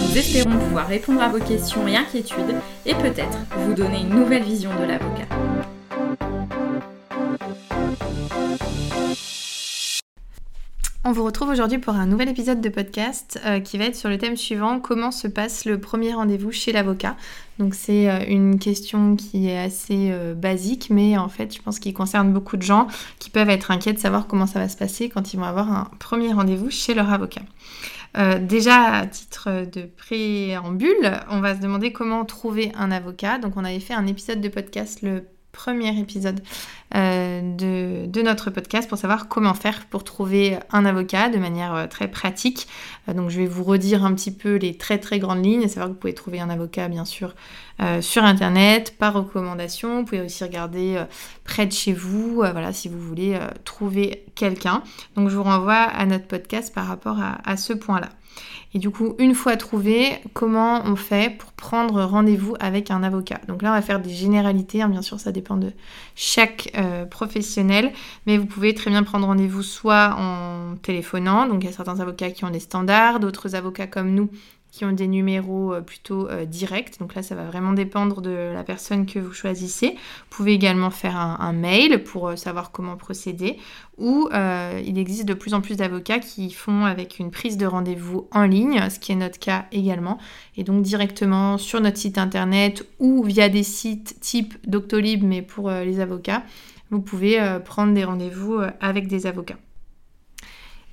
nous espérons pouvoir répondre à vos questions et inquiétudes et peut-être vous donner une nouvelle vision de l'avocat. On vous retrouve aujourd'hui pour un nouvel épisode de podcast euh, qui va être sur le thème suivant comment se passe le premier rendez-vous chez l'avocat? Donc c'est euh, une question qui est assez euh, basique mais en fait je pense qu'il concerne beaucoup de gens qui peuvent être inquiets de savoir comment ça va se passer quand ils vont avoir un premier rendez-vous chez leur avocat. déjà, à titre de préambule, on va se demander comment trouver un avocat. Donc, on avait fait un épisode de podcast le premier épisode euh, de, notre podcast pour savoir comment faire pour trouver un avocat de manière euh, très pratique. Euh, donc je vais vous redire un petit peu les très très grandes lignes, à savoir que vous pouvez trouver un avocat bien sûr sur internet, par recommandation. Vous pouvez aussi regarder près de chez vous, voilà, si vous voulez trouver quelqu'un. Donc je vous renvoie à notre podcast par rapport à ce point-là. Et du coup, une fois trouvé, comment on fait pour prendre rendez-vous avec un avocat? Donc là, on va faire des généralités, hein. bien sûr, ça dépend de chaque euh, professionnel, mais vous pouvez très bien prendre rendez-vous soit en téléphonant, donc il y a certains avocats qui ont des standards, d'autres avocats comme nous qui ont des numéros euh, plutôt euh, directs. Donc là, ça va vraiment dépendre de la personne que vous choisissez. Vous pouvez également faire un, mail pour euh, savoir comment procéder. Ou il existe de plus en plus d'avocats qui font avec une prise de rendez-vous en ligne, ce qui est notre cas également. Et donc directement sur notre site internet ou via des sites type Doctolib, mais pour les avocats, vous pouvez prendre des rendez-vous avec des avocats.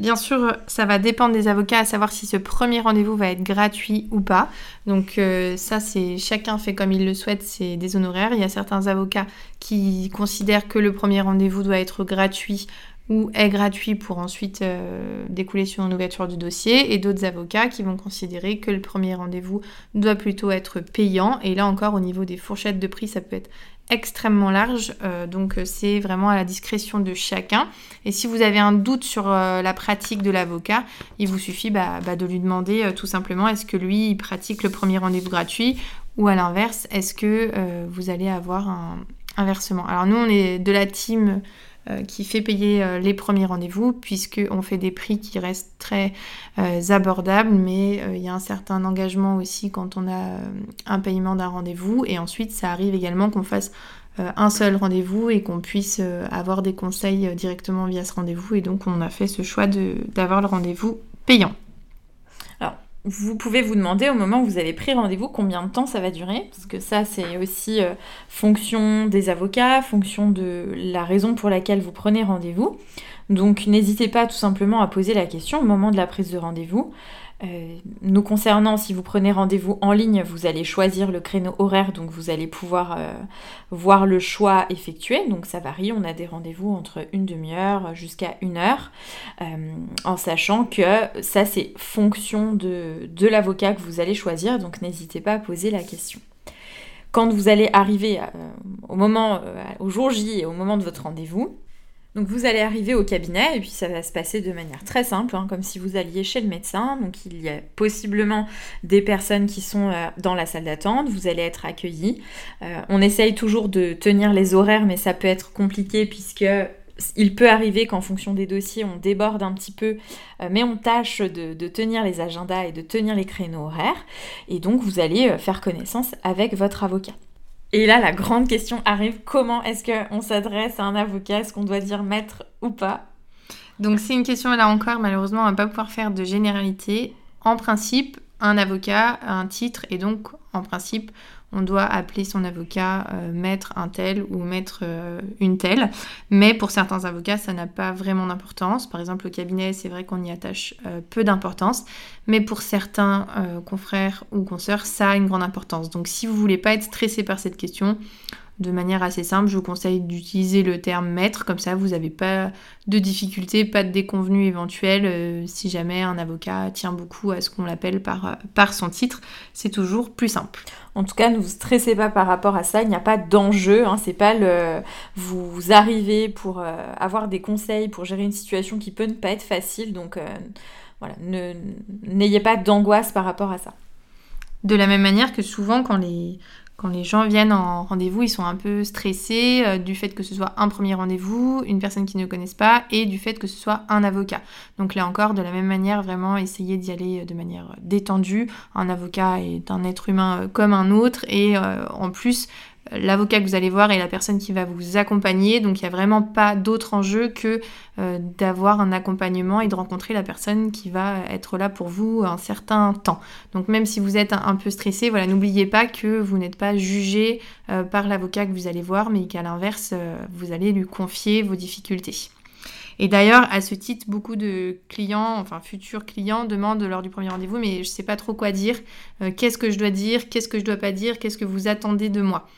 Bien sûr, ça va dépendre des avocats à savoir si ce premier rendez-vous va être gratuit ou pas. Donc euh, ça, c'est chacun fait comme il le souhaite, c'est des honoraires. Il y a certains avocats qui considèrent que le premier rendez-vous doit être gratuit ou est gratuit pour ensuite euh, découler sur une ouverture du dossier, et d'autres avocats qui vont considérer que le premier rendez-vous doit plutôt être payant. Et là encore, au niveau des fourchettes de prix, ça peut être extrêmement large, euh, donc euh, c'est vraiment à la discrétion de chacun. Et si vous avez un doute sur euh, la pratique de l'avocat, il vous suffit bah, bah, de lui demander tout simplement est-ce que lui il pratique le premier rendez-vous gratuit ou à l'inverse est-ce que vous allez avoir un, versement. Alors nous on est de la team qui fait payer euh, les premiers rendez-vous, puisqu'on fait des prix qui restent très euh, abordables, mais il y a un certain engagement aussi quand on a un paiement d'un rendez-vous. Et ensuite, ça arrive également qu'on fasse un seul rendez-vous et qu'on puisse avoir des conseils directement via ce rendez-vous. Et donc, on a fait ce choix d'avoir le rendez-vous payant vous pouvez vous demander au moment où vous avez pris rendez-vous combien de temps ça va durer, parce que ça c'est aussi euh, fonction des avocats, fonction de la raison pour laquelle vous prenez rendez-vous. Donc n'hésitez pas tout simplement à poser la question au moment de la prise de rendez-vous. Euh, nous concernant, si vous prenez rendez-vous en ligne, vous allez choisir le créneau horaire, donc vous allez pouvoir euh, voir le choix effectué. Donc ça varie, on a des rendez-vous entre une demi-heure jusqu'à une heure, euh, en sachant que ça c'est fonction de, de l'avocat que vous allez choisir, donc n'hésitez pas à poser la question. Quand vous allez arriver au moment, au jour J et au moment de votre rendez-vous, donc vous allez arriver au cabinet et puis ça va se passer de manière très simple, hein, comme si vous alliez chez le médecin. Donc il y a possiblement des personnes qui sont euh, dans la salle d'attente, vous allez être accueillis. Euh, on essaye toujours de tenir les horaires, mais ça peut être compliqué puisque il peut arriver qu'en fonction des dossiers, on déborde un petit peu, euh, mais on tâche de, tenir les agendas et de tenir les créneaux horaires. Et donc, vous allez faire connaissance avec votre avocat. Et là, la grande question arrive, comment est-ce qu'on s'adresse à un avocat? Est-ce qu'on doit dire maître ou pas? Donc c'est une question là encore, malheureusement, on va pas pouvoir faire de généralité. En principe, un avocat a un titre et donc en principe, on doit appeler son avocat euh, maître un tel ou maître euh, une telle. Mais pour certains avocats, ça n'a pas vraiment d'importance. Par exemple, au cabinet, c'est vrai qu'on y attache euh, peu d'importance. Mais pour certains confrères ou consoeurs, ça a une grande importance. Donc si vous voulez pas être stressé par cette question, de manière assez simple, je vous conseille d'utiliser le terme maître, comme ça vous n'avez pas de difficultés, pas de déconvenus éventuels. si jamais un avocat tient beaucoup à ce qu'on l'appelle par son titre, c'est toujours plus simple. En tout cas, ne vous stressez pas par rapport à ça. Il n'y a pas d'enjeu. Hein. C'est pas le vous arrivez pour euh, avoir des conseils pour gérer une situation qui peut ne pas être facile. Donc euh, voilà, n'ayez pas d'angoisse par rapport à ça. De la même manière que souvent quand les quand les gens viennent en rendez-vous, ils sont un peu stressés euh, du fait que ce soit un premier rendez-vous, une personne qu'ils ne connaissent pas, et du fait que ce soit un avocat. Donc là encore, de la même manière, vraiment essayer d'y aller euh, de manière détendue. Un avocat est un être humain euh, comme un autre, et en plus, l'avocat que vous allez voir est la personne qui va vous accompagner. Donc il n'y a vraiment pas d'autre enjeu que euh, d'avoir un accompagnement et de rencontrer la personne qui va être là pour vous un certain temps. Donc même si vous êtes un, peu stressé, voilà, n'oubliez pas que vous n'êtes pas jugé euh, par l'avocat que vous allez voir, mais qu'à l'inverse, euh, vous allez lui confier vos difficultés. Et d'ailleurs, à ce titre, beaucoup de clients, enfin futurs clients, demandent lors du premier rendez-vous, mais je ne sais pas trop quoi dire, qu'est-ce que je dois dire, qu'est-ce que je dois pas dire, qu'est-ce que vous attendez de moi?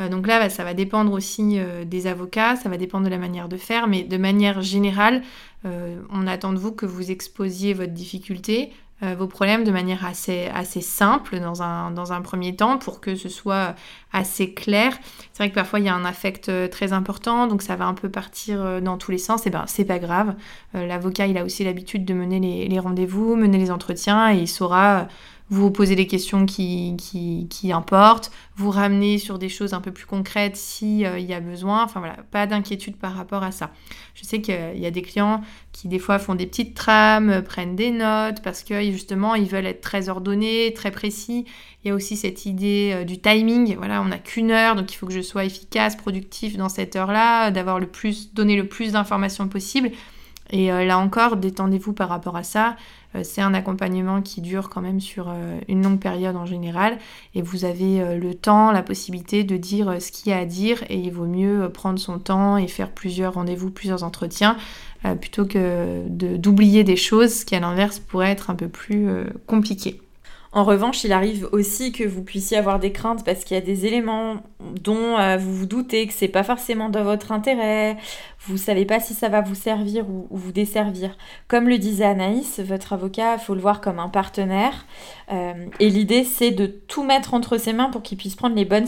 Euh, donc là, bah, ça va dépendre aussi euh, des avocats, ça va dépendre de la manière de faire, mais de manière générale, euh, on attend de vous que vous exposiez votre difficulté, vos problèmes de manière assez, assez simple dans un, dans un premier temps pour que ce soit assez clair. C'est vrai que parfois il y a un affect très important, donc ça va un peu partir dans tous les sens, et ben c'est pas grave. L'avocat il a aussi l'habitude de mener les, les rendez-vous, mener les entretiens et il saura vous posez les questions qui, qui, importent, vous ramenez sur des choses un peu plus concrètes s'il euh, y a besoin. Enfin voilà, pas d'inquiétude par rapport à ça. Je sais qu'il y a des clients qui des fois font des petites trames, prennent des notes parce que justement ils veulent être très ordonnés, très précis. Il y a aussi cette idée euh, du timing. Voilà, on n'a qu'une heure, donc il faut que je sois efficace, productif dans cette heure-là, d'avoir le plus, donner le plus d'informations possible. Et euh, là encore, détendez-vous par rapport à ça. Euh, c'est un accompagnement qui dure quand même sur euh, une longue période en général. Et vous avez le temps, la possibilité de dire ce qu'il y a à dire. Et il vaut mieux prendre son temps et faire plusieurs rendez-vous, plusieurs entretiens, plutôt que d'oublier des choses qui à l'inverse pourraient être un peu plus compliquées. En revanche, il arrive aussi que vous puissiez avoir des craintes parce qu'il y a des éléments dont euh, vous vous doutez que c'est pas forcément dans votre intérêt, vous savez pas si ça va vous servir ou, vous desservir. Comme le disait Anaïs, votre avocat, il faut le voir comme un partenaire. Euh, et l'idée, c'est de tout mettre entre ses mains pour qu'il puisse prendre les bonnes,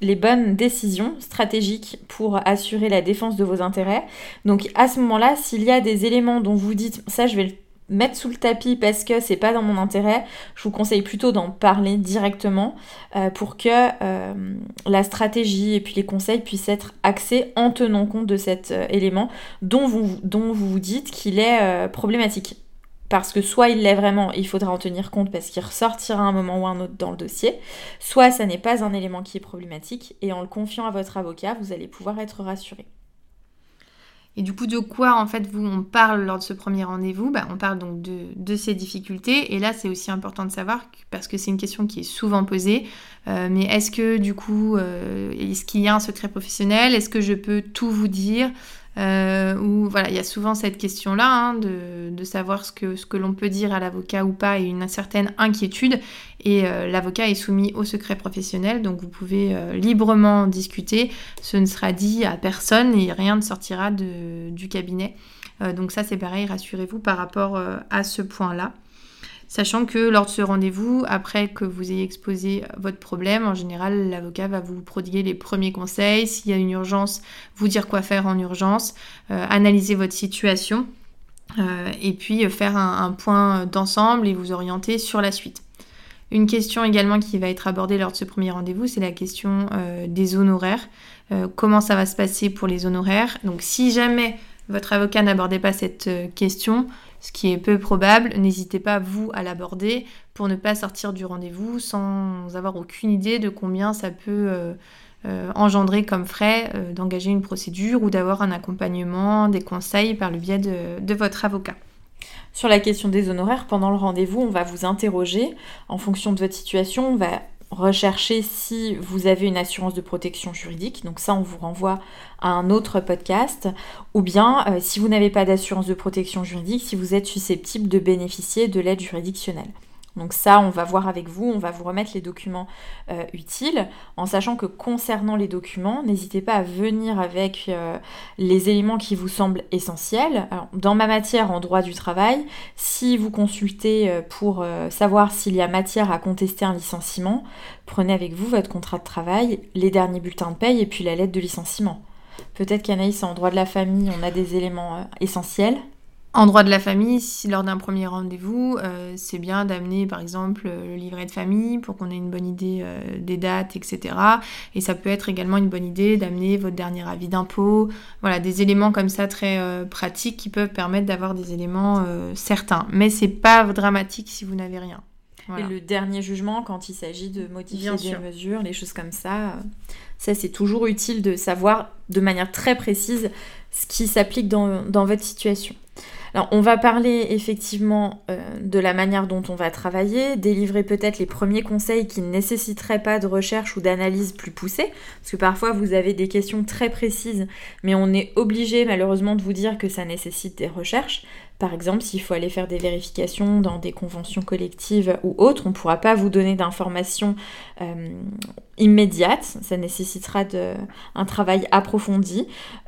les bonnes décisions stratégiques pour assurer la défense de vos intérêts. Donc à ce moment-là, s'il y a des éléments dont vous dites ça, je vais le mettre sous le tapis parce que c'est pas dans mon intérêt, je vous conseille plutôt d'en parler directement euh, pour que euh, la stratégie et puis les conseils puissent être axés en tenant compte de cet euh, élément dont vous, vous dites qu'il est problématique. Parce que soit il l'est vraiment, il faudra en tenir compte parce qu'il ressortira un moment ou un autre dans le dossier, soit ça n'est pas un élément qui est problématique et en le confiant à votre avocat, vous allez pouvoir être rassuré. Et du coup, de quoi en fait vous on parle lors de ce premier rendez-vous? Bah, On parle donc de, ces difficultés. Et là, c'est aussi important de savoir parce que c'est une question qui est souvent posée. Euh, mais est-ce que du coup, euh, est-ce qu'il y a un secret professionnel? Est-ce que je peux tout vous dire? Euh, où voilà, il y a souvent cette question-là hein, de, savoir ce que, ce que l'on peut dire à l'avocat ou pas et une certaine inquiétude. Et euh, l'avocat est soumis au secret professionnel, donc vous pouvez euh, librement discuter. Ce ne sera dit à personne et rien ne sortira du cabinet. donc ça c'est pareil, rassurez-vous par rapport à ce point-là. Sachant que lors de ce rendez-vous, après que vous ayez exposé votre problème, en général, l'avocat va vous prodiguer les premiers conseils. S'il y a une urgence, vous dire quoi faire en urgence, euh, analyser votre situation euh, et puis faire un, point d'ensemble et vous orienter sur la suite. Une question également qui va être abordée lors de ce premier rendez-vous, c'est la question euh, des honoraires. comment ça va se passer pour les honoraires Donc si jamais votre avocat n'abordait pas cette question, ce qui est peu probable, n'hésitez pas vous à l'aborder pour ne pas sortir du rendez-vous sans avoir aucune idée de combien ça peut euh, euh, engendrer comme frais euh, d'engager une procédure ou d'avoir un accompagnement, des conseils par le biais de votre avocat. Sur la question des honoraires, pendant le rendez-vous, on va vous interroger en fonction de votre situation, rechercher si vous avez une assurance de protection juridique. Donc ça, on vous renvoie à un autre podcast. Ou bien, euh, si vous n'avez pas d'assurance de protection juridique, si vous êtes susceptible de bénéficier de l'aide juridictionnelle. Donc ça, on va voir avec vous, on va vous remettre les documents euh, utiles, en sachant que concernant les documents, n'hésitez pas à venir avec euh, les éléments qui vous semblent essentiels. dans ma matière en droit du travail, si vous consultez euh, pour savoir s'il y a matière à contester un licenciement, prenez avec vous votre contrat de travail, les derniers bulletins de paye et puis la lettre de licenciement. Peut-être qu'Anaïs, en droit de la famille, on a des éléments essentiels. En droit de la famille, si lors d'un premier rendez-vous, euh, c'est bien d'amener par exemple le livret de famille pour qu'on ait une bonne idée euh, des dates, etc. Et ça peut être également une bonne idée d'amener votre dernier avis d'impôt. Voilà, des éléments comme ça très euh, pratiques qui peuvent permettre d'avoir des éléments certains. Mais c'est pas dramatique si vous n'avez rien. Et le dernier jugement, quand il s'agit de modifier des mesures, les choses comme ça, ça c'est toujours utile de savoir de manière très précise ce qui s'applique dans, dans votre situation. Alors, on va parler effectivement euh, de la manière dont on va travailler, délivrer peut-être les premiers conseils qui ne nécessiteraient pas de recherche ou d'analyse plus poussée, parce que parfois vous avez des questions très précises, mais on est obligé malheureusement de vous dire que ça nécessite des recherches. Par exemple, s'il faut aller faire des vérifications dans des conventions collectives ou autres, on ne pourra pas vous donner d'informations euh, immédiates. Ça nécessitera un travail approfondi.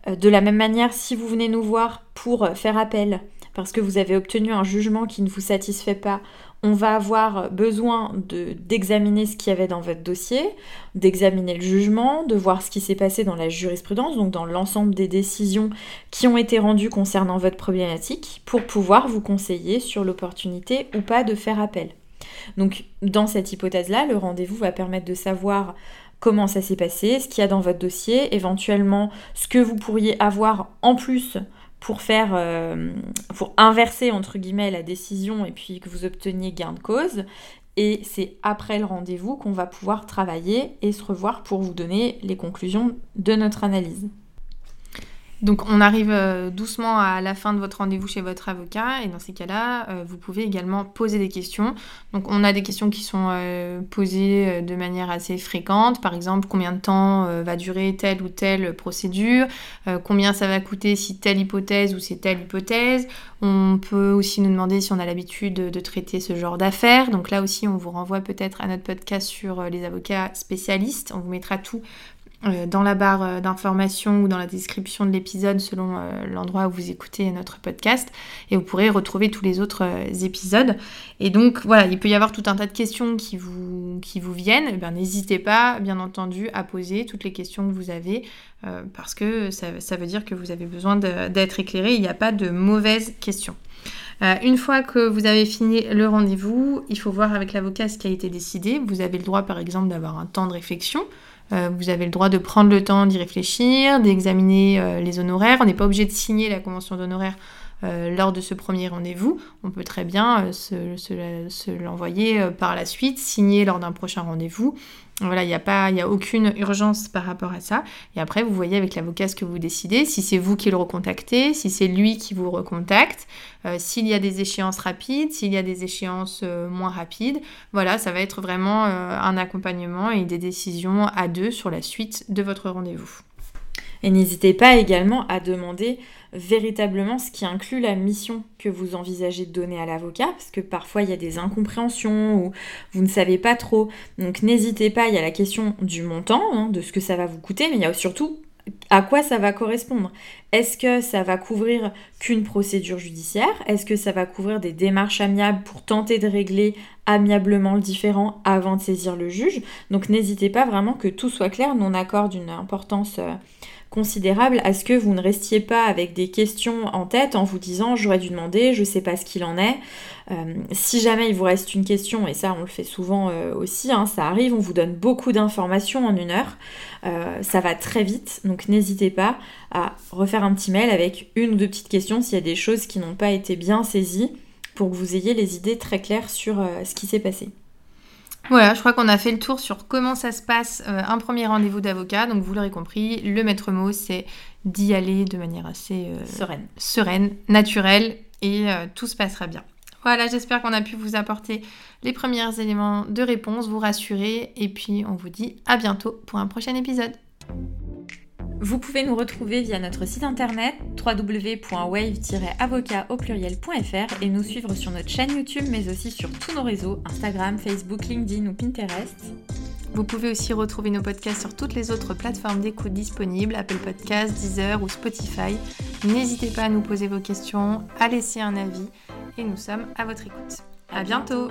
Euh, de la même manière, si vous venez nous voir pour faire appel parce que vous avez obtenu un jugement qui ne vous satisfait pas, on va avoir besoin d'examiner ce qu'il y avait dans votre dossier, d'examiner le jugement, de voir ce qui s'est passé dans la jurisprudence, donc dans l'ensemble des décisions qui ont été rendues concernant votre problématique, pour pouvoir vous conseiller sur l'opportunité ou pas de faire appel. Donc dans cette hypothèse-là, le rendez-vous va permettre de savoir comment ça s'est passé, ce qu'il y a dans votre dossier, éventuellement ce que vous pourriez avoir en plus pour faire, euh, pour inverser entre guillemets la décision et puis que vous obteniez gain de cause. Et c'est après le rendez-vous qu'on va pouvoir travailler et se revoir pour vous donner les conclusions de notre analyse. Donc on arrive euh, doucement à la fin de votre rendez-vous chez votre avocat et dans ces cas-là, euh, vous pouvez également poser des questions. Donc on a des questions qui sont euh, posées de manière assez fréquente, par exemple combien de temps va durer telle ou telle procédure, combien ça va coûter si telle hypothèse ou si telle hypothèse? On peut aussi nous demander si on a l'habitude de, traiter ce genre d'affaires. Donc là aussi on vous renvoie peut-être à notre podcast sur les avocats spécialistes. On vous mettra tout dans la barre euh, d'information ou dans la description de l'épisode selon euh, l'endroit où vous écoutez notre podcast et vous pourrez retrouver tous les autres épisodes. Et donc voilà, il peut y avoir tout un tas de questions qui vous, qui vous viennent. Eh n'hésitez pas, bien entendu, à poser toutes les questions que vous avez parce que ça, ça, veut dire que vous avez besoin d'être éclairé. Il n'y a pas de mauvaises questions. une fois que vous avez fini le rendez-vous, il faut voir avec l'avocat ce qui a été décidé. Vous avez le droit, par exemple, d'avoir un temps de réflexion. Euh, vous avez le droit de prendre le temps d'y réfléchir, d'examiner euh, les honoraires. On n'est pas obligé de signer la convention d'honoraires euh, lors de ce premier rendez-vous. On peut très bien se, l'envoyer par la suite, signer lors d'un prochain rendez-vous. Voilà, il n'y a, pas, a aucune urgence par rapport à ça. Et après, vous voyez avec l'avocat ce que vous décidez, si c'est vous qui le recontactez, si c'est lui qui vous recontacte, euh, s'il y a des échéances rapides, s'il y a des échéances euh, moins rapides. Voilà, ça va être vraiment euh, un accompagnement et des décisions à deux sur la suite de votre rendez-vous. Et n'hésitez pas également à demander véritablement ce qui inclut la mission que vous envisagez de donner à l'avocat, parce que parfois il y a des incompréhensions ou vous ne savez pas trop. Donc n'hésitez pas, il y a la question du montant, hein, de ce que ça va vous coûter, mais il y a surtout à quoi ça va correspondre Est-ce que ça va couvrir qu'une procédure judiciaire? Est-ce que ça va couvrir des démarches amiables pour tenter de régler amiablement le différent avant de saisir le juge? Donc n'hésitez pas vraiment que tout soit clair. Nous on accorde une importance euh, considérable à ce que vous ne restiez pas avec des questions en tête en vous disant j'aurais dû demander, je sais pas ce qu'il en est. Euh, si jamais il vous reste une question, et ça on le fait souvent euh, aussi, hein, ça arrive, on vous donne beaucoup d'informations en une heure, euh, ça va très vite, donc n'hésitez pas à refaire un petit mail avec une ou deux petites questions s'il y a des choses qui n'ont pas été bien saisies pour que vous ayez les idées très claires sur ce qui s'est passé. Voilà, je crois qu'on a fait le tour sur comment ça se passe euh, un premier rendez-vous d'avocat. Donc vous l'aurez compris, le maître mot, c'est d'y aller de manière assez euh, sereine. sereine, naturelle, et euh, tout se passera bien. Voilà, j'espère qu'on a pu vous apporter les premiers éléments de réponse, vous rassurer, et puis on vous dit à bientôt pour un prochain épisode. Vous pouvez nous retrouver via notre site internet www.wave-avocat au pluriel.fr et nous suivre sur notre chaîne YouTube mais aussi sur tous nos réseaux Instagram, Facebook, LinkedIn ou Pinterest. Vous pouvez aussi retrouver nos podcasts sur toutes les autres plateformes d'écoute disponibles, Apple Podcasts, Deezer ou Spotify. N'hésitez pas à nous poser vos questions, à laisser un avis et nous sommes à votre écoute. À bientôt